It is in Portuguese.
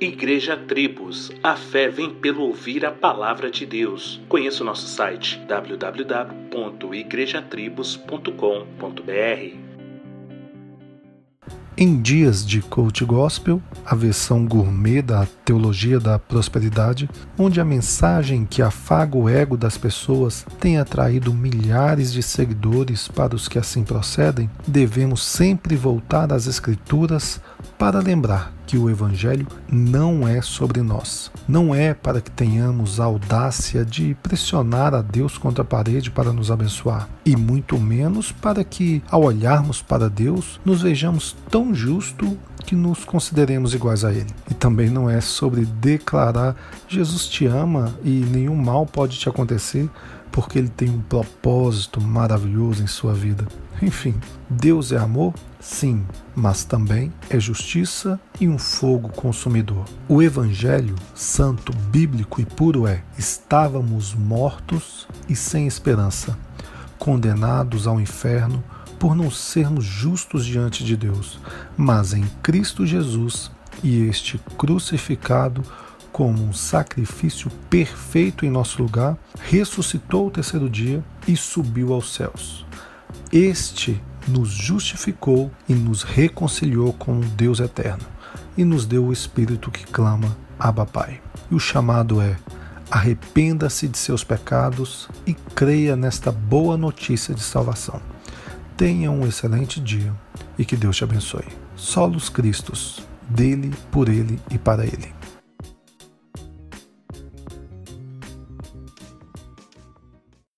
Igreja Tribos, a fé vem pelo ouvir a palavra de Deus. Conheça o nosso site www.igrejatribos.com.br. Em dias de coach gospel, a versão gourmet da teologia da prosperidade, onde a mensagem que afaga o ego das pessoas tem atraído milhares de seguidores para os que assim procedem, devemos sempre voltar às Escrituras para lembrar que o Evangelho não é sobre nós. Não é para que tenhamos a audácia de pressionar a Deus contra a parede para nos abençoar, e muito menos para que, ao olharmos para Deus, nos vejamos tão justo que nos consideremos iguais a Ele. E também não é sobre declarar Jesus te ama e nenhum mal pode te acontecer porque Ele tem um propósito maravilhoso em sua vida. Enfim, Deus é amor? Sim, mas também é justiça e um fogo consumidor. O Evangelho santo, bíblico e puro é: estávamos mortos e sem esperança, condenados ao inferno por não sermos justos diante de Deus, mas em Cristo Jesus e este crucificado como um sacrifício perfeito em nosso lugar, ressuscitou o terceiro dia e subiu aos céus. Este nos justificou e nos reconciliou com o Deus eterno e nos deu o Espírito que clama, Abba Pai. E o chamado é: arrependa-se de seus pecados e creia nesta boa notícia de salvação. Tenha um excelente dia e que Deus te abençoe. Solos Cristos, dele, por ele e para ele.